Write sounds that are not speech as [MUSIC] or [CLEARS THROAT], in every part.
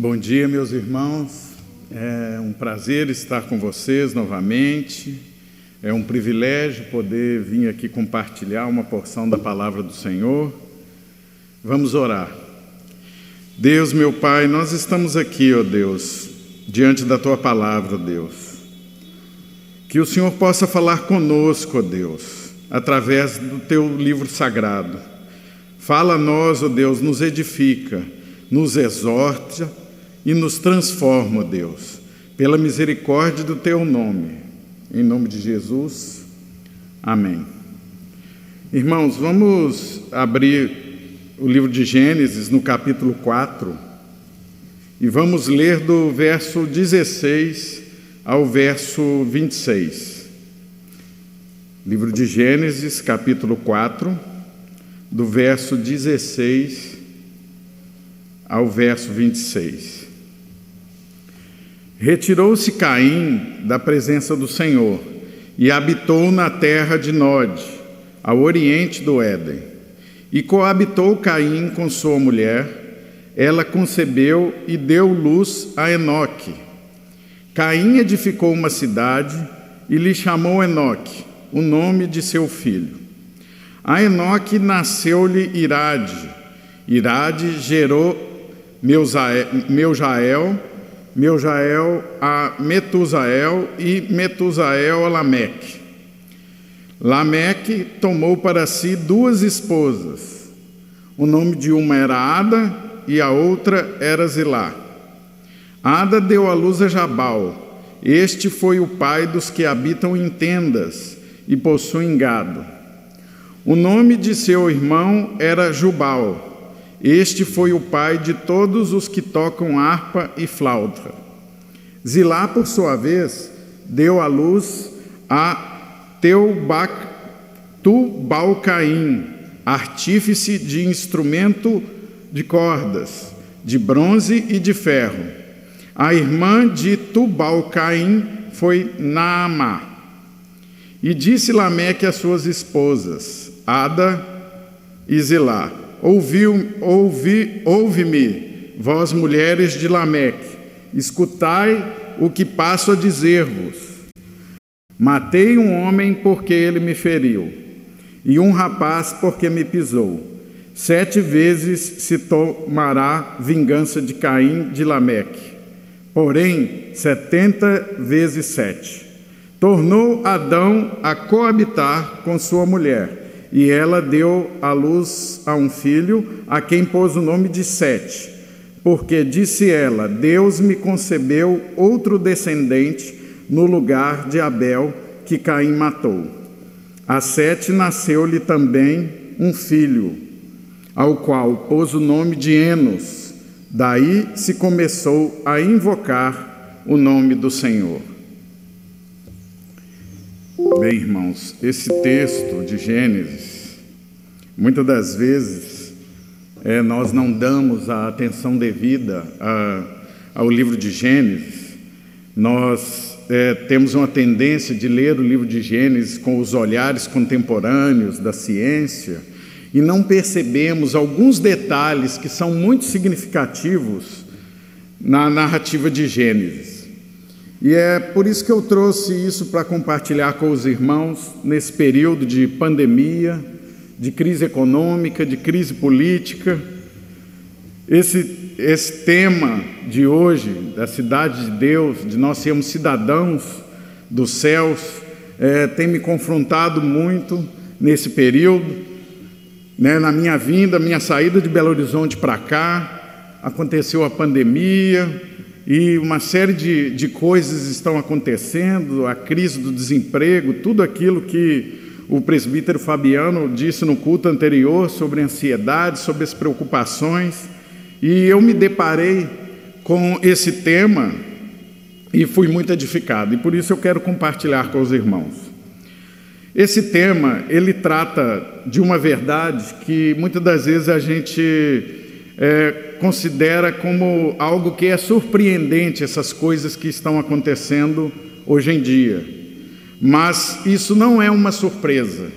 Bom dia, meus irmãos. É um prazer estar com vocês novamente. É um privilégio poder vir aqui compartilhar uma porção da palavra do Senhor. Vamos orar. Deus, meu Pai, nós estamos aqui, ó Deus, diante da tua palavra, Deus. Que o Senhor possa falar conosco, ó Deus, através do teu livro sagrado. Fala a nós, ó Deus, nos edifica, nos exorta e nos transforma, Deus, pela misericórdia do teu nome. Em nome de Jesus. Amém. Irmãos, vamos abrir o livro de Gênesis no capítulo 4 e vamos ler do verso 16 ao verso 26. Livro de Gênesis, capítulo 4, do verso 16 ao verso 26. Retirou-se Caim da presença do Senhor e habitou na terra de Nod, ao oriente do Éden. E coabitou Caim com sua mulher, ela concebeu e deu luz a Enoque. Caim edificou uma cidade e lhe chamou Enoque, o nome de seu filho. A Enoque nasceu-lhe Irade. Irade gerou Meujael, Meujael a Metusael e Metusael a Lameque. Lameque tomou para si duas esposas. O nome de uma era Ada e a outra era Zilá. Ada deu à luz a Jabal. Este foi o pai dos que habitam em tendas e possuem gado. O nome de seu irmão era Jubal. Este foi o pai de todos os que tocam harpa e flauta. Zilá, por sua vez, deu à luz a Teubalcaim, artífice de instrumento de cordas, de bronze e de ferro. A irmã de Tubalcaim foi Naamá. E disse Lameque às suas esposas, Ada e Zilá, Ouviu, ouvi, ouve-me, vós mulheres de Lameque, escutai o que passo a dizer-vos. Matei um homem porque ele me feriu, e um rapaz porque me pisou. Sete vezes se tomará vingança de Caim de Lameque, porém setenta vezes sete. Tornou Adão a coabitar com sua mulher e ela deu à luz a um filho, a quem pôs o nome de Sete, porque disse ela: Deus me concebeu outro descendente no lugar de Abel, que Caim matou. A Sete nasceu-lhe também um filho, ao qual pôs o nome de Enos. Daí se começou a invocar o nome do Senhor. Bem, irmãos, esse texto de Gênesis, muitas das vezes, é, nós não damos a atenção devida a, ao livro de Gênesis, nós é, temos uma tendência de ler o livro de Gênesis com os olhares contemporâneos da ciência e não percebemos alguns detalhes que são muito significativos na narrativa de Gênesis. E é por isso que eu trouxe isso para compartilhar com os irmãos nesse período de pandemia, de crise econômica, de crise política. Esse, esse tema de hoje, da cidade de Deus, de nós sermos cidadãos dos céus, é, tem me confrontado muito nesse período. Né, na minha vinda, minha saída de Belo Horizonte para cá, aconteceu a pandemia, e uma série de, de coisas estão acontecendo, a crise do desemprego, tudo aquilo que o presbítero Fabiano disse no culto anterior sobre ansiedade, sobre as preocupações, e eu me deparei com esse tema e fui muito edificado, e por isso eu quero compartilhar com os irmãos. Esse tema, ele trata de uma verdade que muitas das vezes a gente é, considera como algo que é surpreendente essas coisas que estão acontecendo hoje em dia. Mas isso não é uma surpresa.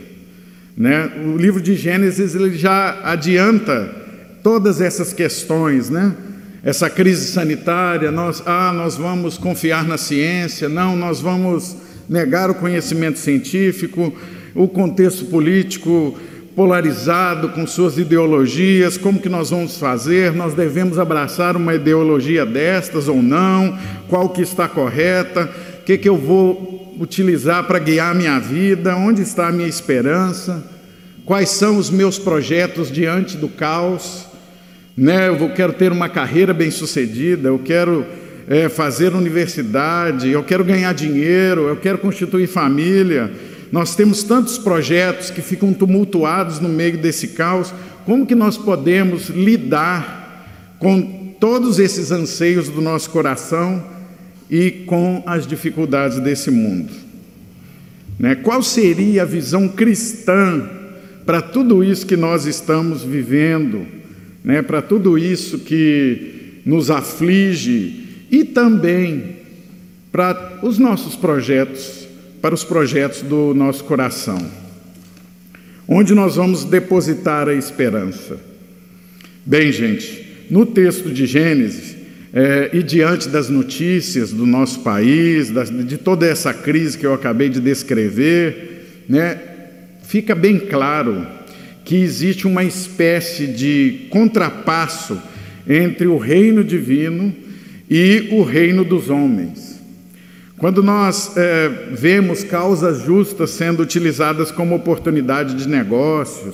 Né? O livro de Gênesis ele já adianta todas essas questões. Né? essa crise sanitária, nós, ah, nós vamos confiar na ciência, não, nós vamos negar o conhecimento científico, o contexto político polarizado com suas ideologias, como que nós vamos fazer? Nós devemos abraçar uma ideologia destas ou não? Qual que está correta? O que, que eu vou utilizar para guiar minha vida? Onde está a minha esperança? Quais são os meus projetos diante do caos? Né? Eu quero ter uma carreira bem-sucedida, eu quero é, fazer universidade, eu quero ganhar dinheiro, eu quero constituir família. Nós temos tantos projetos que ficam tumultuados no meio desse caos. Como que nós podemos lidar com todos esses anseios do nosso coração e com as dificuldades desse mundo? Né? Qual seria a visão cristã para tudo isso que nós estamos vivendo, né? para tudo isso que nos aflige e também para os nossos projetos para os projetos do nosso coração. Onde nós vamos depositar a esperança? Bem, gente, no texto de Gênesis, é, e diante das notícias do nosso país, das, de toda essa crise que eu acabei de descrever, né, fica bem claro que existe uma espécie de contrapasso entre o reino divino e o reino dos homens. Quando nós é, vemos causas justas sendo utilizadas como oportunidade de negócios,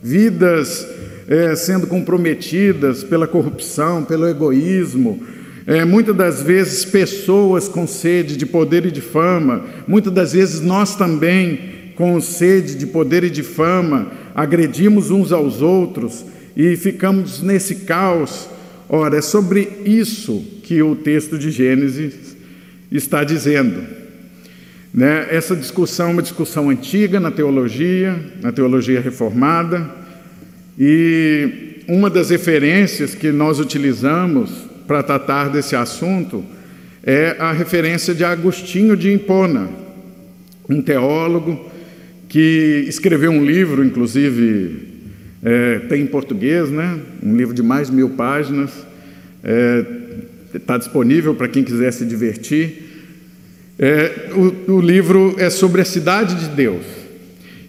vidas é, sendo comprometidas pela corrupção, pelo egoísmo, é, muitas das vezes pessoas com sede de poder e de fama, muitas das vezes nós também com sede de poder e de fama, agredimos uns aos outros e ficamos nesse caos. Ora, é sobre isso que o texto de Gênesis está dizendo. Né? Essa discussão é uma discussão antiga na teologia, na teologia reformada, e uma das referências que nós utilizamos para tratar desse assunto é a referência de Agostinho de Hipona, um teólogo que escreveu um livro, inclusive é, tem em português, né? um livro de mais de mil páginas, é, está disponível para quem quiser se divertir. É, o, o, livro é sobre a cidade de Deus.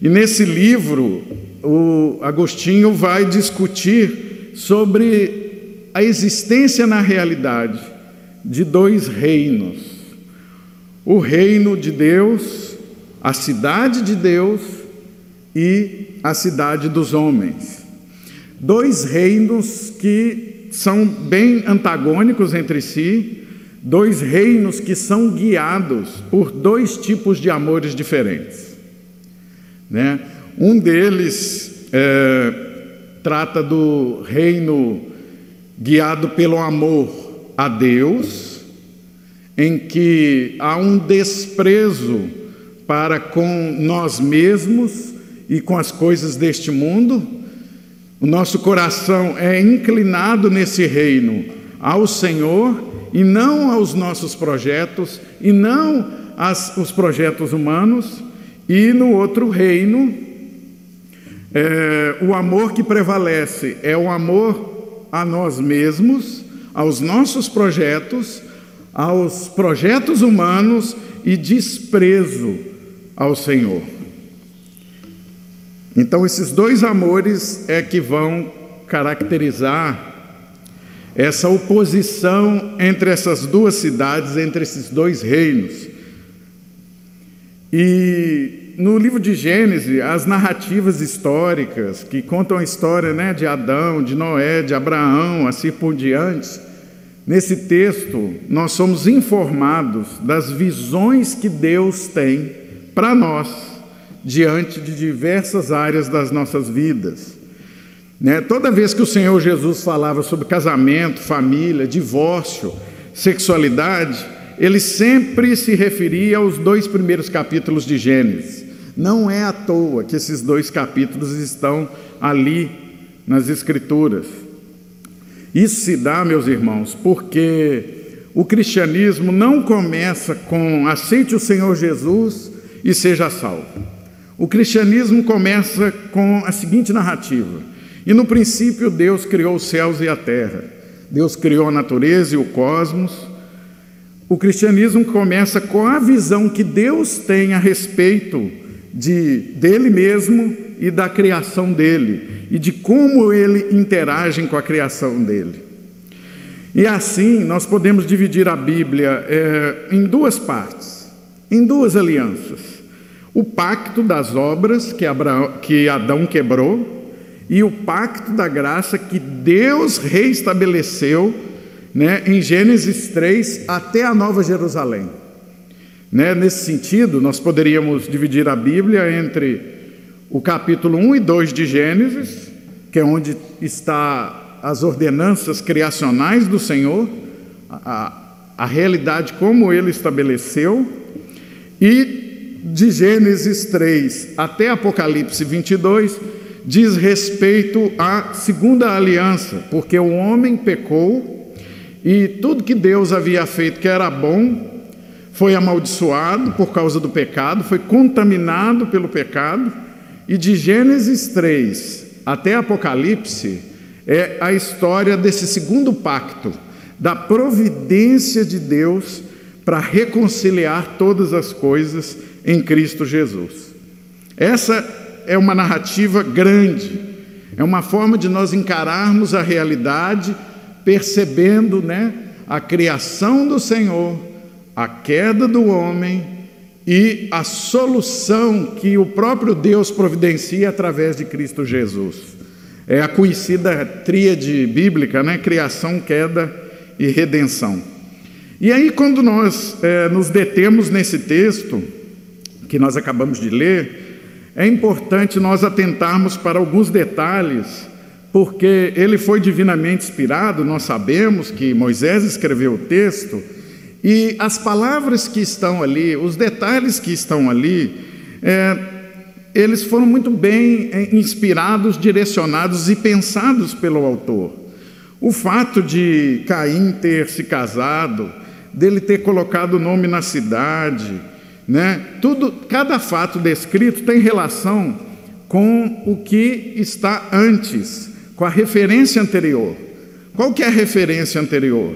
E nesse livro, o Agostinho vai discutir sobre a existência na realidade de dois reinos: o reino de Deus, a cidade de Deus e a cidade dos homens. Dois reinos que são bem antagônicos entre si, dois reinos que são guiados por dois tipos de amores diferentes. Né? Um deles é, trata do reino guiado pelo amor a Deus, em que há um desprezo para com nós mesmos e com as coisas deste mundo o nosso coração é inclinado nesse reino ao Senhor e não aos nossos projetos, e não aos projetos humanos, e no outro reino, é, o amor que prevalece é o amor a nós mesmos, aos nossos projetos, aos projetos humanos e desprezo ao Senhor. Então, esses dois amores é que vão caracterizar essa oposição entre essas duas cidades, entre esses dois reinos. E no livro de Gênesis, as narrativas históricas que contam a história né, de Adão, de Noé, de Abraão, assim por diante, nesse texto nós somos informados das visões que Deus tem para nós diante de diversas áreas das nossas vidas. Né? Toda vez que o Senhor Jesus falava sobre casamento, família, divórcio, sexualidade, ele sempre se referia aos dois primeiros capítulos de Gênesis. Não é à toa que esses dois capítulos estão ali nas Escrituras. Isso se dá, meus irmãos, porque o cristianismo não começa com aceite o Senhor Jesus e seja salvo. O cristianismo começa com a seguinte narrativa: E no princípio Deus criou os céus e a terra. Deus criou a natureza e o cosmos. O cristianismo começa com a visão que Deus tem a respeito de dele mesmo e da criação dele e de como ele interage com a criação dele. E assim nós podemos dividir a Bíblia é, em duas partes, em duas alianças: o pacto das obras que, Abraão, que Adão quebrou e o pacto da graça que Deus reestabeleceu né, em Gênesis 3 até a Nova Jerusalém. Né, nesse sentido, nós poderíamos dividir a Bíblia entre o capítulo 1 e 2 de Gênesis, que é onde está as ordenanças criacionais do Senhor, a, a realidade como ele estabeleceu, e de Gênesis 3 até Apocalipse 22, diz respeito à segunda aliança, porque o homem pecou e tudo que Deus havia feito que era bom foi amaldiçoado por causa do pecado, foi contaminado pelo pecado, e de Gênesis 3 até Apocalipse é a história desse segundo pacto, da providência de Deus para reconciliar todas as coisas em Cristo Jesus. Essa é uma narrativa grande, é uma forma de nós encararmos a realidade percebendo né, a criação do Senhor, a queda do homem e a solução que o próprio Deus providencia através de Cristo Jesus. É a conhecida tríade bíblica, né? Criação, queda e redenção. E aí, quando nós é, nos detemos nesse texto que nós acabamos de ler, é importante nós atentarmos para alguns detalhes, porque ele foi divinamente inspirado, nós sabemos que Moisés escreveu o texto, e as palavras que estão ali, os detalhes que estão ali, é, eles foram muito bem é, inspirados, direcionados e pensados pelo autor. O fato de Caim ter se casado, dele ter colocado o nome na cidade, né? Tudo, cada fato descrito tem relação com o que está antes, com a referência anterior. Qual que é a referência anterior?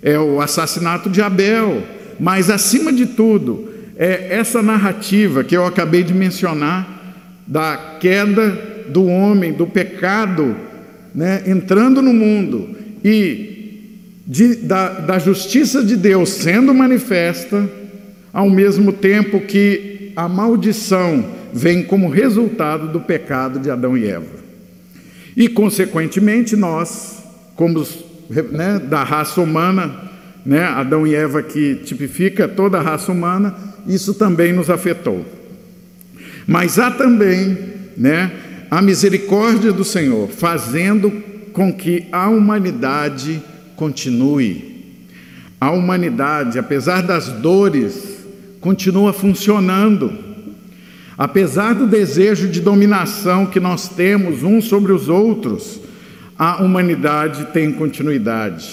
É o assassinato de Abel, mas acima de tudo, é essa narrativa que eu acabei de mencionar da queda do homem, do pecado, né, entrando no mundo e de, da, da justiça de Deus sendo manifesta ao mesmo tempo que a maldição vem como resultado do pecado de Adão e Eva. E, consequentemente, nós, como né, da raça humana, né, Adão e Eva que tipifica toda a raça humana, isso também nos afetou. Mas há também né, a misericórdia do Senhor, fazendo com que a humanidade continue. A humanidade, apesar das dores continua funcionando. Apesar do desejo de dominação que nós temos uns sobre os outros, a humanidade tem continuidade.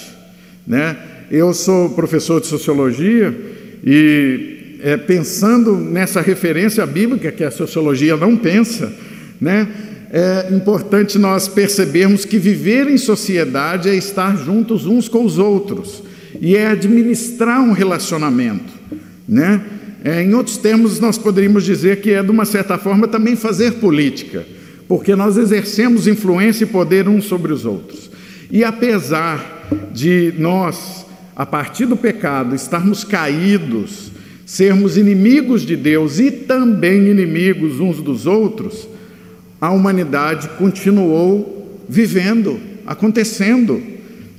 Né? Eu sou professor de sociologia e é, pensando nessa referência bíblica que a sociologia não pensa, né? é importante nós percebermos que viver em sociedade é estar juntos uns com os outros e é administrar um relacionamento, né? É, em outros termos, nós poderíamos dizer que é, de uma certa forma, também fazer política, porque nós exercemos influência e poder uns sobre os outros. E apesar de nós, a partir do pecado, estarmos caídos, sermos inimigos de Deus e também inimigos uns dos outros, a humanidade continuou vivendo, acontecendo,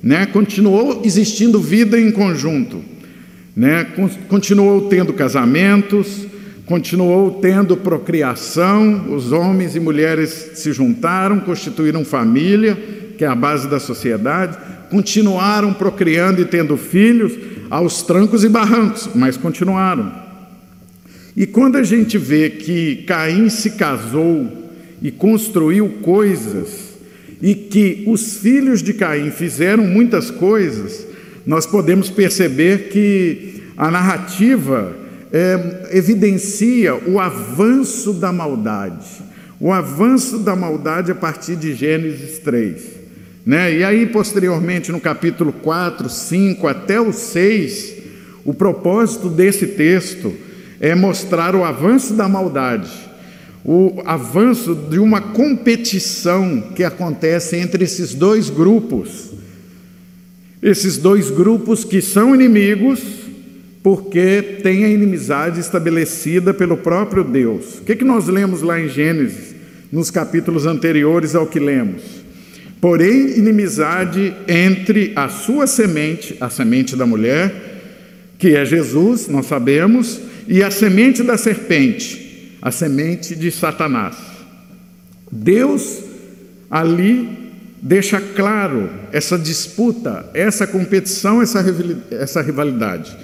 né? continuou existindo vida em conjunto né? continuou tendo casamentos, continuou tendo procriação, os homens e mulheres se juntaram, constituíram família, que é a base da sociedade, continuaram procriando e tendo filhos aos trancos e barrancos, mas continuaram. E quando a gente vê que Caim se casou e construiu coisas, e que os filhos de Caim fizeram muitas coisas, nós podemos perceber que a narrativa é, evidencia o avanço da maldade, o avanço da maldade a partir de Gênesis 3. Né? E aí, posteriormente, no capítulo 4, 5 até o 6, o propósito desse texto é mostrar o avanço da maldade, o avanço de uma competição que acontece entre esses dois grupos. Esses dois grupos que são inimigos, porque têm a inimizade estabelecida pelo próprio Deus. O que, que nós lemos lá em Gênesis, nos capítulos anteriores ao que lemos? Porém, inimizade entre a sua semente, a semente da mulher, que é Jesus, nós sabemos, e a semente da serpente, a semente de Satanás. Deus ali deixa claro essa disputa, essa competição, essa rivalidade.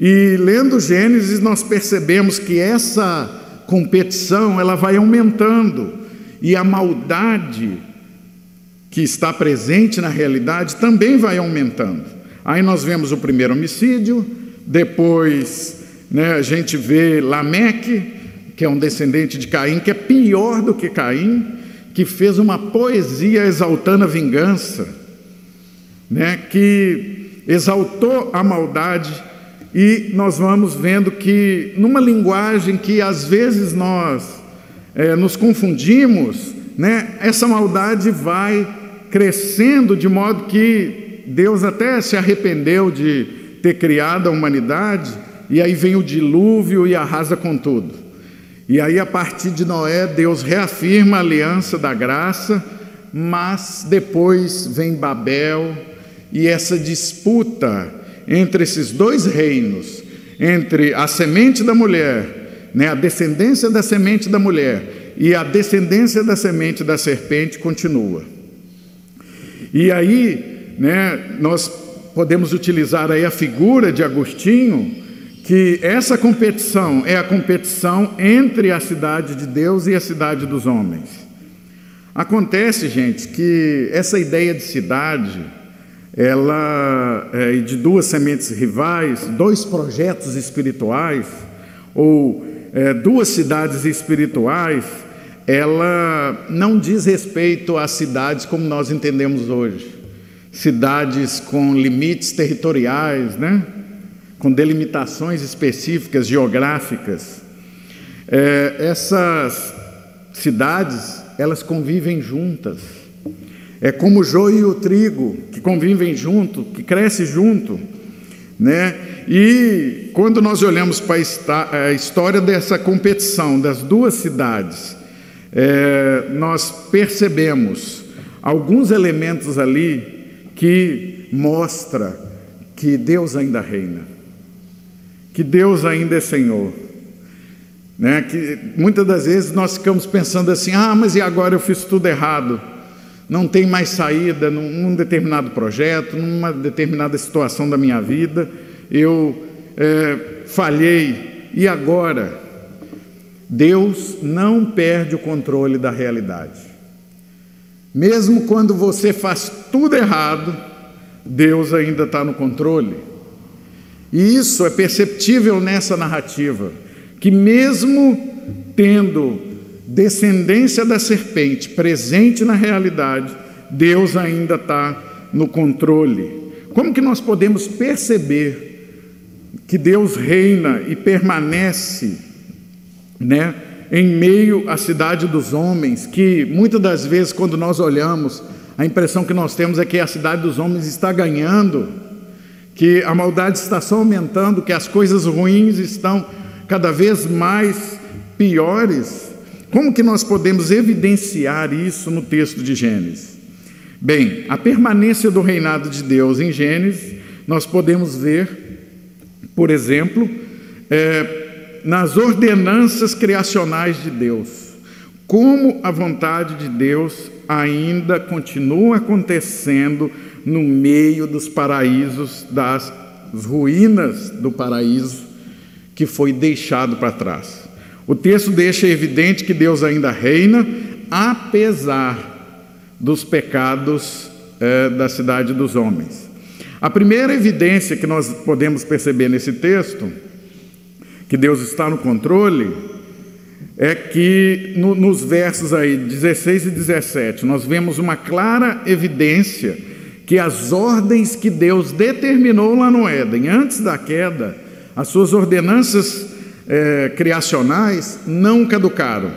E lendo Gênesis, nós percebemos que essa competição ela vai aumentando e a maldade que está presente na realidade também vai aumentando. Aí nós vemos o primeiro homicídio, depois né, a gente vê Lameque, que é um descendente de Caim, que é pior do que Caim, que fez uma poesia exaltando a vingança, né, que exaltou a maldade e nós vamos vendo que, numa linguagem que às vezes nós é, nos confundimos, né, essa maldade vai crescendo de modo que Deus até se arrependeu de ter criado a humanidade, e aí vem o dilúvio e arrasa com tudo. E aí, a partir de Noé, Deus reafirma a aliança da graça, mas depois vem Babel e essa disputa entre esses dois reinos, entre a semente da mulher, né, a descendência da semente da mulher e a descendência da semente da serpente continua. E aí, né, nós podemos utilizar aí a figura de Agostinho, que essa competição é a competição entre a cidade de Deus e a cidade dos homens. Acontece, gente, que essa ideia de cidade ela é de duas sementes rivais, dois projetos espirituais ou é, duas cidades espirituais, ela não diz respeito às cidades como nós entendemos hoje, cidades com limites territoriais, né? Com delimitações específicas geográficas. É, essas cidades elas convivem juntas é como o joio e o trigo, que convivem junto, que crescem junto. Né? E quando nós olhamos para a história dessa competição das duas cidades, é, nós percebemos alguns elementos ali que mostra que Deus ainda reina, que Deus ainda é Senhor. Né? Que muitas das vezes nós ficamos pensando assim: ah, mas e agora eu fiz tudo errado? não tem mais saída num, determinado projeto, numa determinada situação da minha vida, eu é, falhei, e agora? Deus não perde o controle da realidade. Mesmo quando você faz tudo errado, Deus ainda está no controle. E isso é perceptível nessa narrativa, que mesmo tendo descendência da serpente presente na realidade, Deus ainda está no controle. Como que nós podemos perceber que Deus reina e permanece, né, em meio à cidade dos homens, que muitas das vezes quando nós olhamos, a impressão que nós temos é que a cidade dos homens está ganhando, que a maldade está só aumentando, que as coisas ruins estão cada vez mais piores. Como que nós podemos evidenciar isso no texto de Gênesis? Bem, a permanência do reinado de Deus em Gênesis, nós podemos ver, por exemplo, é, nas ordenanças criacionais de Deus, como a vontade de Deus ainda continua acontecendo no meio dos paraísos, das ruínas do paraíso que foi deixado para trás. O texto deixa evidente que Deus ainda reina, apesar dos pecados é, da cidade dos homens. A primeira evidência que nós podemos perceber nesse texto, que Deus está no controle, é que no, nos versos aí 16 e 17 nós vemos uma clara evidência que as ordens que Deus determinou lá no Éden, antes da queda, as suas ordenanças é, criacionais não caducaram.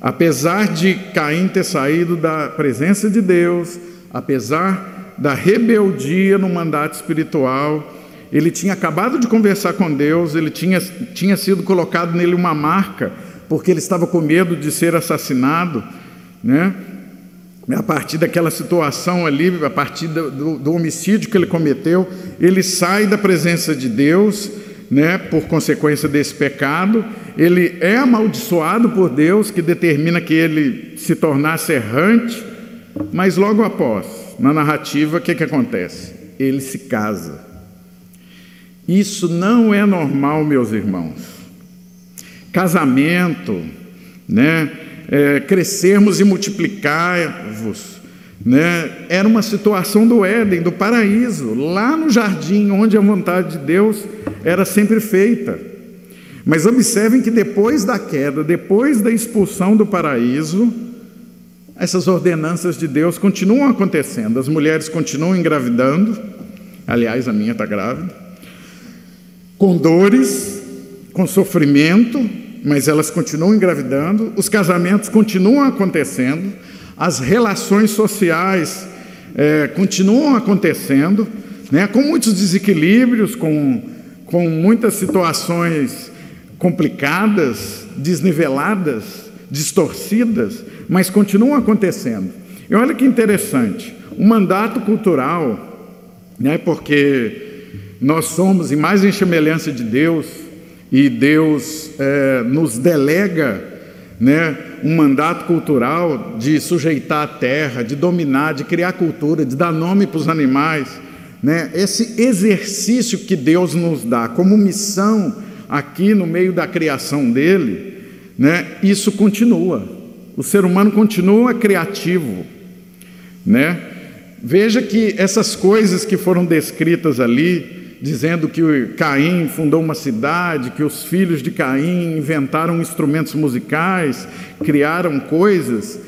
Apesar de Caim ter saído da presença de Deus, apesar da rebeldia no mandato espiritual, ele tinha acabado de conversar com Deus, ele tinha, tinha sido colocado nele uma marca, porque ele estava com medo de ser assassinado, né? A partir daquela situação ali, a partir do, do, homicídio que ele cometeu, ele sai da presença de Deus, né, por consequência desse pecado, ele é amaldiçoado por Deus, que determina que ele se tornasse errante, mas logo após, na narrativa, o que, que acontece? Ele se casa. Isso não é normal, meus irmãos. Casamento, né? É, crescermos e multiplicar-vos, né? Era uma situação do Éden, do paraíso, lá no jardim, onde a vontade de Deus era sempre feita. Mas observem que depois da queda, depois da expulsão do paraíso, essas ordenanças de Deus continuam acontecendo. As mulheres continuam engravidando. Aliás, a minha está grávida com dores, com sofrimento, mas elas continuam engravidando, os casamentos continuam acontecendo, as relações sociais é, continuam acontecendo, né, com muitos desequilíbrios, com, com muitas situações complicadas, desniveladas, distorcidas, mas continuam acontecendo. E olha que interessante, o mandato cultural, né, porque nós somos imagem e semelhança de Deus e Deus é, nos delega né, um mandato cultural de sujeitar a terra, de dominar, de criar cultura, de dar nome para os animais. Né? Esse exercício que Deus nos dá como missão aqui no meio da criação dele, né, isso continua. O ser humano continua criativo. Né? Veja que essas coisas que foram descritas ali, dizendo que Caim fundou uma cidade, que os filhos de Caim inventaram instrumentos musicais, criaram coisas.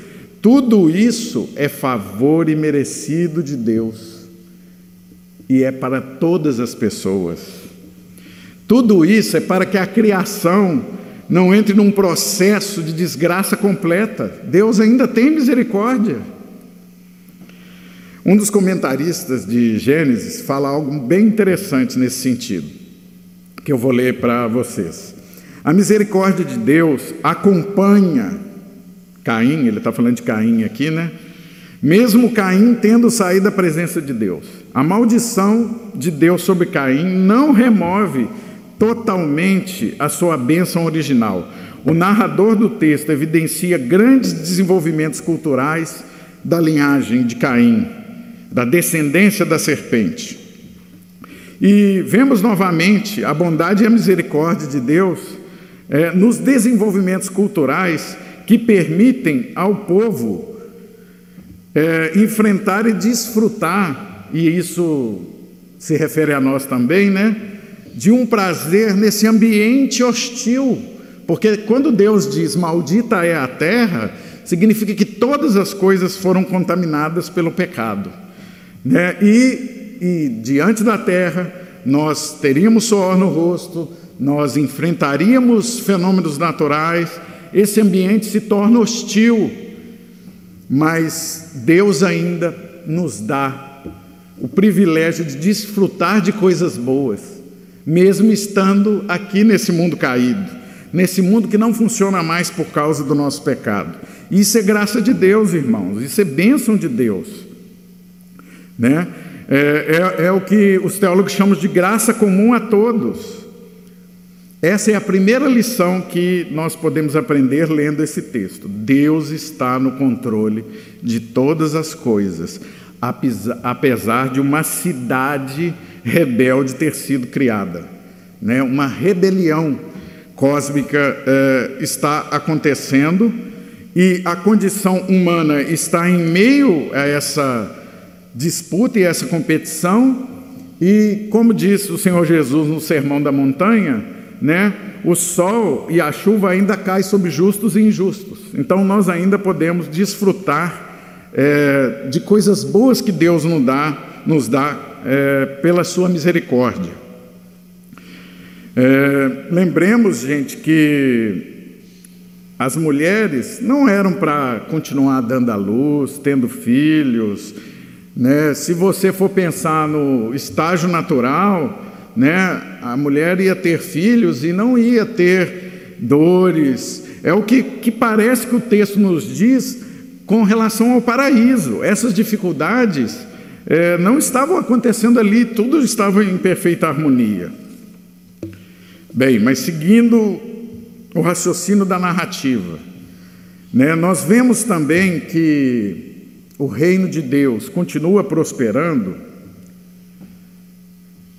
Tudo isso é favor e merecido de Deus. E é para todas as pessoas. Tudo isso é para que a criação não entre num processo de desgraça completa. Deus ainda tem misericórdia. Um dos comentaristas de Gênesis fala algo bem interessante nesse sentido, que eu vou ler para vocês. A misericórdia de Deus acompanha Caim, ele está falando de Caim aqui, né? Mesmo Caim tendo saído da presença de Deus, a maldição de Deus sobre Caim não remove totalmente a sua bênção original. O narrador do texto evidencia grandes desenvolvimentos culturais da linhagem de Caim, da descendência da serpente. E vemos novamente a bondade e a misericórdia de Deus é, nos desenvolvimentos culturais que permitem ao povo é, enfrentar e desfrutar, e isso se refere a nós também, né? De um prazer nesse ambiente hostil, porque quando Deus diz maldita é a terra, significa que todas as coisas foram contaminadas pelo pecado. Né? E, e diante da terra, nós teríamos suor no rosto, nós enfrentaríamos fenômenos naturais, esse ambiente se torna hostil, mas Deus ainda nos dá o privilégio de desfrutar de coisas boas, mesmo estando aqui nesse mundo caído, nesse mundo que não funciona mais por causa do nosso pecado. Isso é graça de Deus, irmãos, isso é bênção de Deus. Né? É, é, é o que os teólogos chamam de graça comum a todos. Essa é a primeira lição que nós podemos aprender lendo esse texto. Deus está no controle de todas as coisas, apesar de uma cidade rebelde ter sido criada. Né? Uma rebelião cósmica é, está acontecendo e a condição humana está em meio a essa disputa e essa competição, e como disse o Senhor Jesus no Sermão da Montanha, né, o sol e a chuva ainda caem sobre justos e injustos. Então nós ainda podemos desfrutar é, de coisas boas que Deus nos dá, nos dá é, pela sua misericórdia. É, lembremos, gente, que as mulheres não eram para continuar dando à luz, tendo filhos. Né? Se você for pensar no estágio natural, né, a mulher ia ter filhos e não ia ter dores. É o que, que parece que o texto nos diz com relação ao paraíso. Essas dificuldades é, não estavam acontecendo ali, tudo estava em perfeita harmonia. Bem, mas seguindo o raciocínio da narrativa. Né? Nós vemos também que o reino de Deus continua prosperando?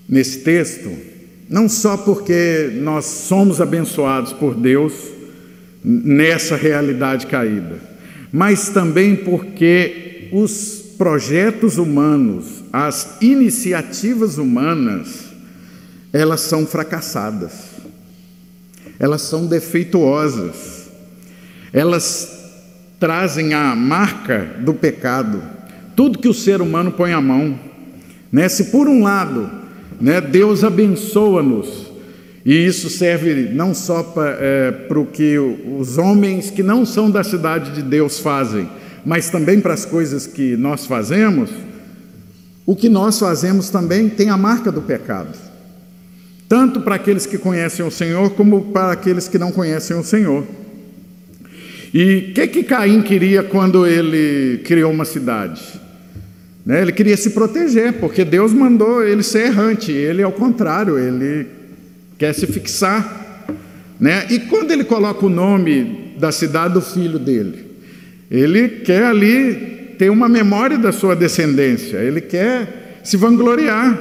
Nesse texto, não só porque nós somos abençoados por Deus nessa realidade caída, mas também porque os projetos humanos, as iniciativas humanas, elas são fracassadas elas são defeituosas, elas trazem a marca do pecado, tudo que o ser humano põe a mão. Né? Se por um lado né, Deus abençoa-nos, e isso serve não só para é, o que os homens que não são da cidade de Deus fazem, mas também para as coisas que nós fazemos, o que nós fazemos também tem a marca do pecado tanto para aqueles que conhecem o Senhor, como para aqueles que não conhecem o Senhor. E o que, que Caim queria quando ele criou uma cidade? Né? Ele queria se proteger, porque Deus mandou ele ser errante, ele, ao contrário, ele quer se fixar. Né? E quando ele coloca o nome da cidade do filho dele, ele quer ali ter uma memória da sua descendência, ele quer se vangloriar.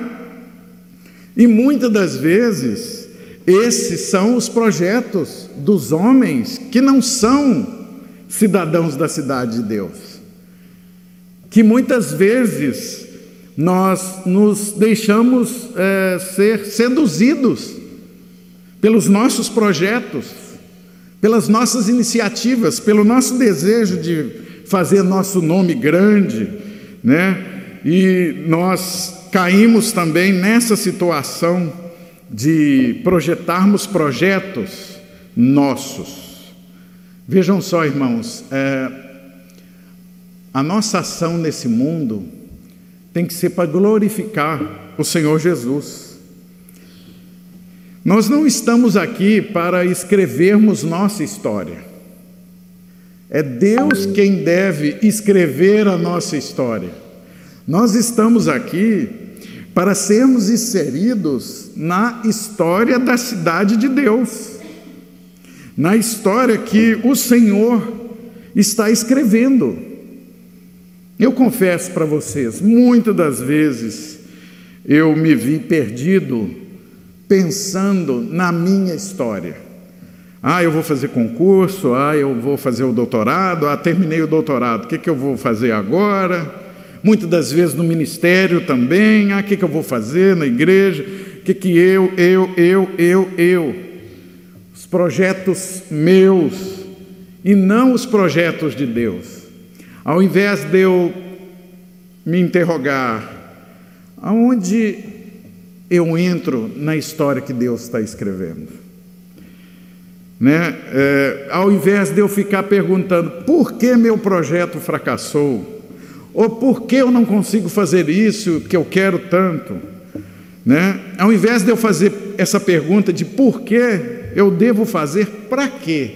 E muitas das vezes, esses são os projetos dos homens que não são cidadãos da cidade de Deus. Que muitas vezes nós nos deixamos é, ser seduzidos pelos nossos projetos, pelas nossas iniciativas, pelo nosso desejo de fazer nosso nome grande, né? E nós caímos também nessa situação de projetarmos projetos nossos. Vejam só, irmãos, é, a nossa ação nesse mundo tem que ser para glorificar o Senhor Jesus. Nós não estamos aqui para escrevermos nossa história. É Deus quem deve escrever a nossa história. Nós estamos aqui para sermos inseridos na história da cidade de Deus, na história que o Senhor está escrevendo. Eu confesso para vocês, muitas das vezes eu me vi perdido pensando na minha história. Ah, eu vou fazer concurso, ah, eu vou fazer o doutorado, ah, terminei o doutorado, o que, que eu vou fazer agora? muitas das vezes no ministério também. Ah, o que, que eu vou fazer na igreja? O que, que eu, eu, eu, eu, eu? Os projetos meus e não os projetos de Deus. Ao invés de eu me interrogar, aonde eu entro na história que Deus está escrevendo? Né? É, ao invés de eu ficar perguntando por que meu projeto fracassou, ou por que eu não consigo fazer isso que eu quero tanto? Né? Ao invés de eu fazer essa pergunta de por que eu devo fazer, para quê?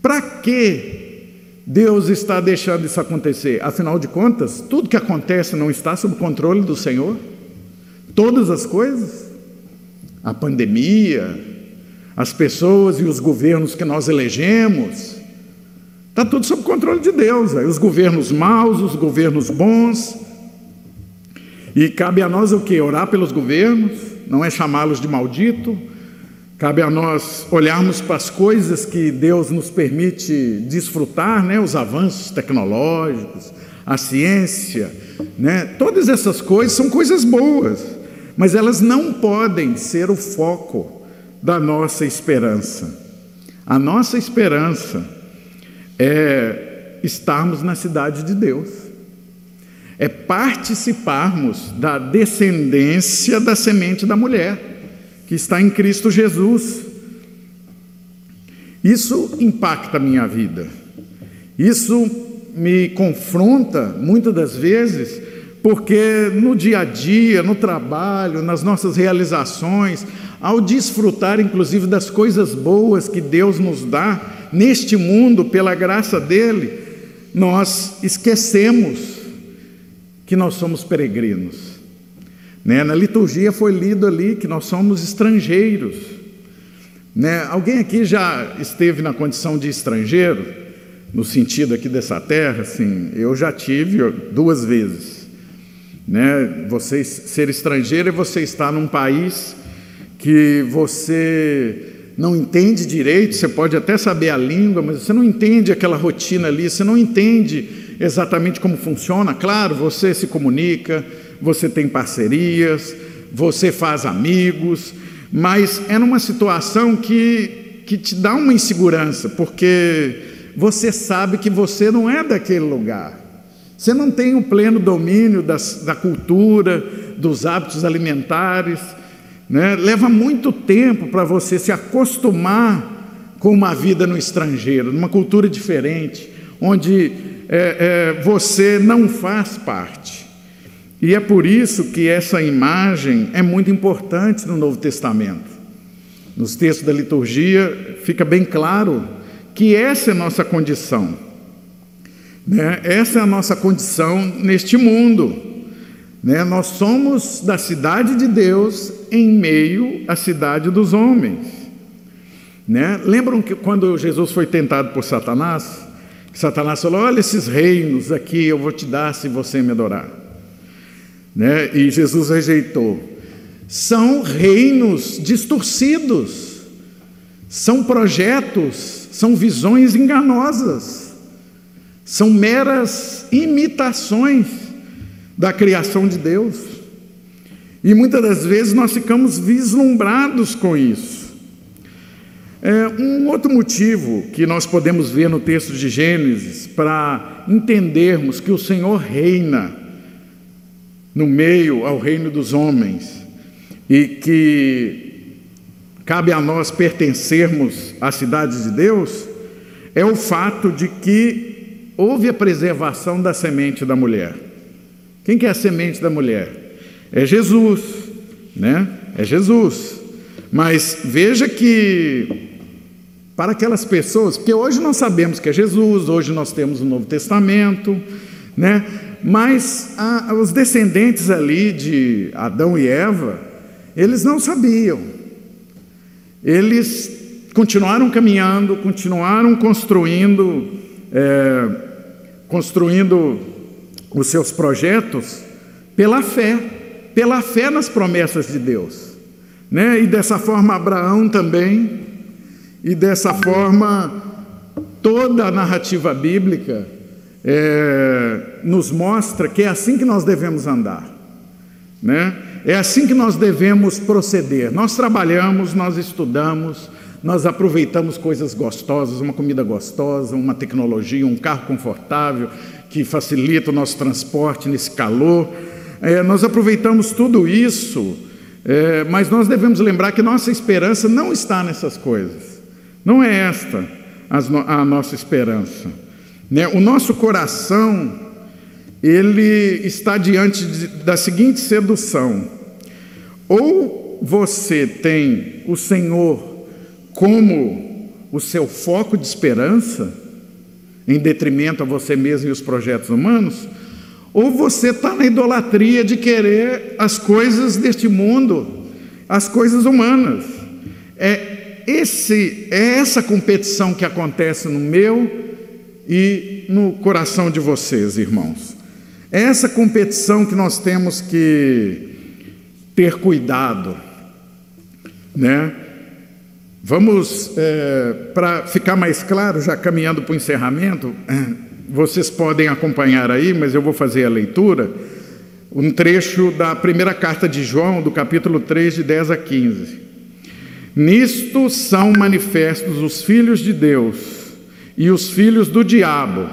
Para que Deus está deixando isso acontecer? Afinal de contas, tudo que acontece não está sob controle do Senhor? Todas as coisas? A pandemia, as pessoas e os governos que nós elegemos, Está tudo sob controle de Deus. Aí, os governos maus, os governos bons. E cabe a nós o que? Orar pelos governos, não é chamá-los de maldito. Cabe a nós olharmos para as coisas que Deus nos permite desfrutar, né? os avanços tecnológicos, a ciência, né? todas essas coisas são coisas boas, mas elas não podem ser o foco da nossa esperança. A nossa esperança é estarmos na cidade de Deus, é participarmos da descendência da semente da mulher, que está em Cristo Jesus. Isso impacta a minha vida, isso me confronta muitas das vezes, porque no dia a dia, no trabalho, nas nossas realizações, ao desfrutar inclusive das coisas boas que Deus nos dá neste mundo pela graça dele, nós esquecemos que nós somos peregrinos. Né? Na liturgia foi lido ali que nós somos estrangeiros. Né? Alguém aqui já esteve na condição de estrangeiro, no sentido aqui dessa terra? Sim, eu já tive duas vezes. Né? Você ser estrangeiro é você estar num país que você não entende direito, você pode até saber a língua, mas você não entende aquela rotina ali, você não entende exatamente como funciona. Claro, você se comunica, você tem parcerias, você faz amigos, mas é numa situação que, que te dá uma insegurança, porque você sabe que você não é daquele lugar. Você não tem o pleno domínio das, da cultura, dos hábitos alimentares, né? Leva muito tempo para você se acostumar com uma vida no estrangeiro, numa cultura diferente, onde é, é, você não faz parte. E é por isso que essa imagem é muito importante no Novo Testamento. Nos textos da liturgia fica bem claro que essa é a nossa condição. Né? Essa é a nossa condição neste mundo. Né? Nós somos da cidade de Deus em meio à cidade dos homens. Né? Lembram que quando Jesus foi tentado por Satanás, Satanás falou: Olha esses reinos aqui, eu vou te dar se você me adorar. Né? E Jesus rejeitou. São reinos distorcidos, são projetos, são visões enganosas, são meras imitações da criação de Deus. E muitas das vezes nós ficamos vislumbrados com isso. É, um outro motivo que nós podemos ver no texto de Gênesis para entendermos que o Senhor reina no meio ao reino dos homens e que cabe a nós pertencermos à cidade de Deus é o fato de que houve a preservação da semente da mulher. Quem que é a semente da mulher? É Jesus, né? É Jesus. Mas veja que para aquelas pessoas, porque hoje nós sabemos que é Jesus, hoje nós temos o Novo Testamento, né? Mas a, os descendentes ali de Adão e Eva, eles não sabiam. Eles continuaram caminhando, continuaram construindo, é, construindo os seus projetos pela fé, pela fé nas promessas de Deus. Né? E dessa forma, Abraão também, e dessa forma, toda a narrativa bíblica é, nos mostra que é assim que nós devemos andar. Né? É assim que nós devemos proceder. Nós trabalhamos, nós estudamos, nós aproveitamos coisas gostosas, uma comida gostosa, uma tecnologia, um carro confortável, que facilita o nosso transporte nesse calor. É, nós aproveitamos tudo isso, é, mas nós devemos lembrar que nossa esperança não está nessas coisas. Não é esta a nossa esperança. Né? O nosso coração, ele está diante de, da seguinte sedução: ou você tem o Senhor como o seu foco de esperança, em detrimento a você mesmo e os projetos humanos, ou você está na idolatria de querer as coisas deste mundo, as coisas humanas. É, esse, é essa competição que acontece no meu e no coração de vocês, irmãos. É essa competição que nós temos que ter cuidado, né? Vamos, é, para ficar mais claro, já caminhando para o encerramento, [CLEARS THROAT] vocês podem acompanhar aí, mas eu vou fazer a leitura, um trecho da primeira carta de João, do capítulo 3, de 10 a 15. Nisto são manifestos os filhos de Deus e os filhos do diabo.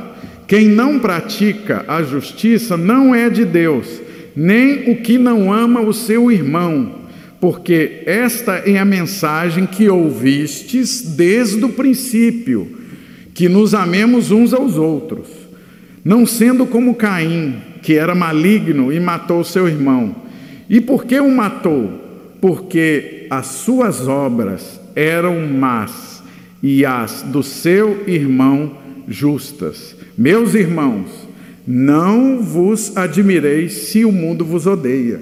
Quem não pratica a justiça não é de Deus, nem o que não ama o seu irmão, porque esta é a mensagem que ouvistes desde o princípio, que nos amemos uns aos outros, não sendo como Caim, que era maligno e matou seu irmão. E por que o matou? Porque as suas obras eram más e as do seu irmão justas. Meus irmãos, não vos admireis se o mundo vos odeia.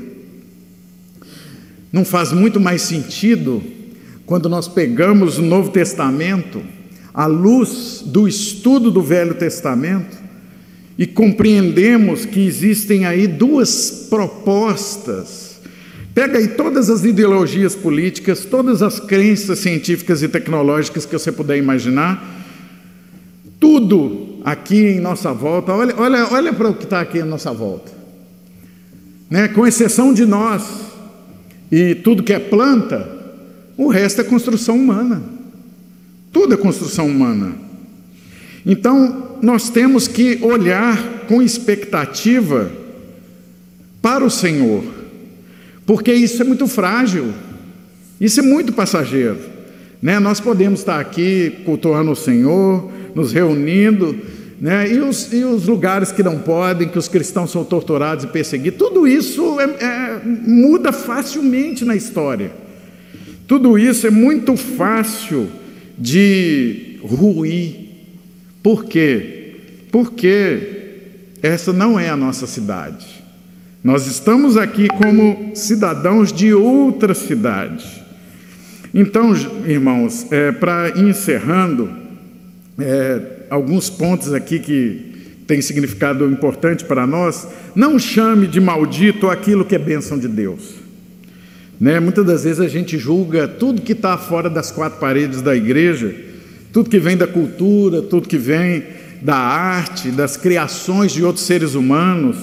Não faz muito mais sentido quando nós pegamos o Novo Testamento, à luz do estudo do Velho Testamento, e compreendemos que existem aí duas propostas Pega aí todas as ideologias políticas, todas as crenças científicas e tecnológicas que você puder imaginar, tudo aqui em nossa volta, olha, olha, olha para o que está aqui em nossa volta. Né? Com exceção de nós e tudo que é planta, o resto é construção humana. Tudo é construção humana. Então, nós temos que olhar com expectativa para o Senhor porque isso é muito frágil, isso é muito passageiro. Né? Nós podemos estar aqui cultuando o Senhor, nos reunindo, né? e, os, e os lugares que não podem, que os cristãos são torturados e perseguidos, tudo isso é, é, muda facilmente na história. Tudo isso é muito fácil de ruir. Por quê? Porque essa não é a nossa cidade. Nós estamos aqui como cidadãos de outra cidade. Então, irmãos, é, para encerrando, é, alguns pontos aqui que têm significado importante para nós, não chame de maldito aquilo que é bênção de Deus. Né? Muitas das vezes a gente julga tudo que está fora das quatro paredes da igreja, tudo que vem da cultura, tudo que vem da arte, das criações de outros seres humanos,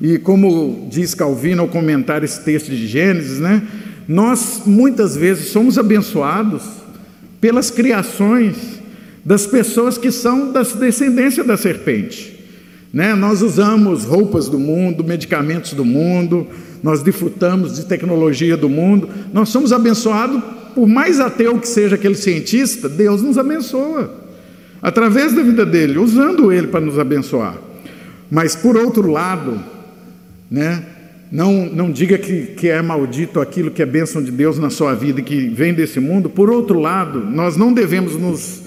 e como diz Calvino ao comentar esse texto de Gênesis, né? Nós muitas vezes somos abençoados pelas criações das pessoas que são da descendência da serpente. Né? Nós usamos roupas do mundo, medicamentos do mundo, nós desfrutamos de tecnologia do mundo, nós somos abençoados, por mais ateu que seja aquele cientista, Deus nos abençoa, através da vida dele, usando ele para nos abençoar. Mas, por outro lado, né? Não, não diga que, que é maldito aquilo que é bênção de Deus na sua vida e que vem desse mundo. Por outro lado, nós não devemos nos,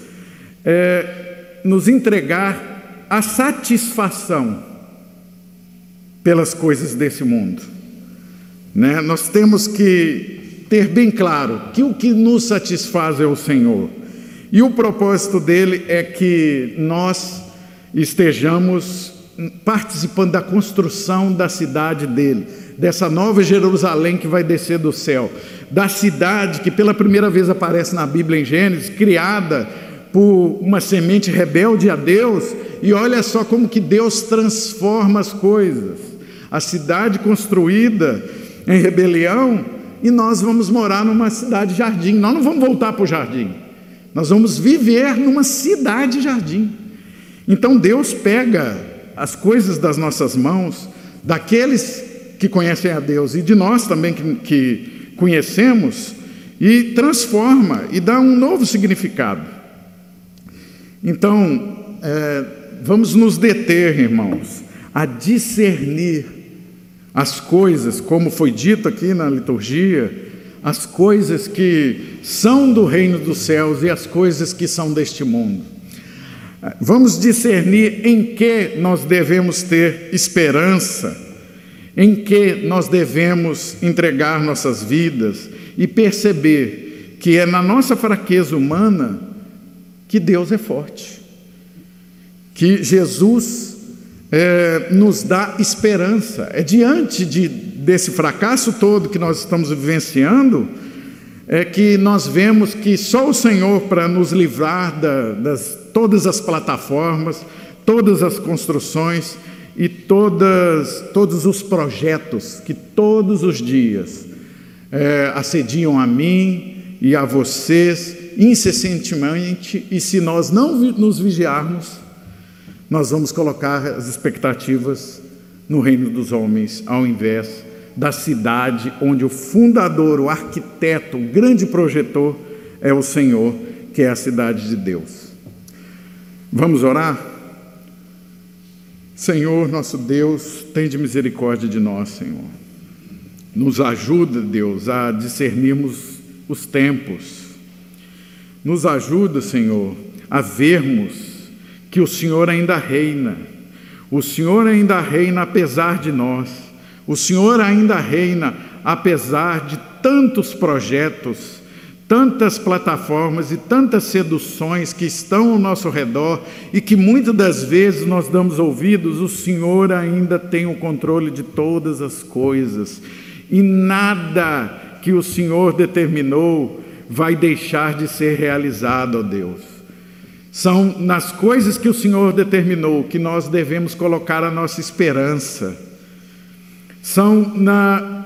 é, nos entregar à satisfação pelas coisas desse mundo. Né? Nós temos que ter bem claro que o que nos satisfaz é o Senhor. E o propósito dele é que nós estejamos participando da construção da cidade dele, dessa nova Jerusalém que vai descer do céu, da cidade que pela primeira vez aparece na Bíblia em Gênesis, criada por uma semente rebelde a Deus, e olha só como que Deus transforma as coisas. A cidade construída em rebelião, e nós vamos morar numa cidade jardim. Nós não vamos voltar para o jardim. Nós vamos viver numa cidade jardim. Então Deus pega as coisas das nossas mãos, daqueles que conhecem a Deus e de nós também que, que conhecemos, e transforma e dá um novo significado. Então, é, vamos nos deter, irmãos, a discernir as coisas, como foi dito aqui na liturgia, as coisas que são do reino dos céus e as coisas que são deste mundo. Vamos discernir em que nós devemos ter esperança, em que nós devemos entregar nossas vidas e perceber que é na nossa fraqueza humana que Deus é forte, que Jesus é, nos dá esperança. É diante de, desse fracasso todo que nós estamos vivenciando é que nós vemos que só o Senhor para nos livrar da, das todas as plataformas, todas as construções e todas, todos os projetos que todos os dias é, assediam a mim e a vocês incessantemente, e se nós não nos vigiarmos, nós vamos colocar as expectativas no reino dos homens, ao invés da cidade onde o fundador, o arquiteto, o grande projetor é o Senhor, que é a cidade de Deus. Vamos orar? Senhor, nosso Deus, tem de misericórdia de nós, Senhor. Nos ajuda, Deus, a discernirmos os tempos. Nos ajuda, Senhor, a vermos que o Senhor ainda reina. O Senhor ainda reina apesar de nós. O Senhor ainda reina apesar de tantos projetos tantas plataformas e tantas seduções que estão ao nosso redor e que muitas das vezes nós damos ouvidos, o Senhor ainda tem o controle de todas as coisas e nada que o Senhor determinou vai deixar de ser realizado, ó Deus. São nas coisas que o Senhor determinou que nós devemos colocar a nossa esperança. São na,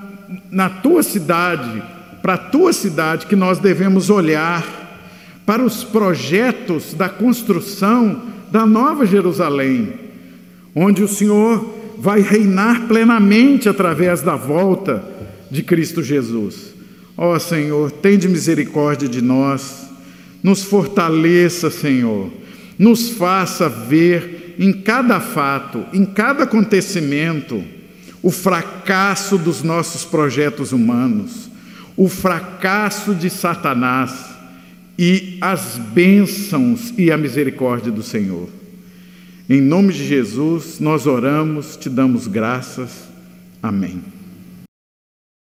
na tua cidade para a tua cidade que nós devemos olhar para os projetos da construção da Nova Jerusalém, onde o Senhor vai reinar plenamente através da volta de Cristo Jesus. Ó oh, Senhor, de misericórdia de nós, nos fortaleça, Senhor, nos faça ver em cada fato, em cada acontecimento, o fracasso dos nossos projetos humanos o fracasso de Satanás e as bênçãos e a misericórdia do Senhor. Em nome de Jesus, nós oramos, te damos graças. Amém.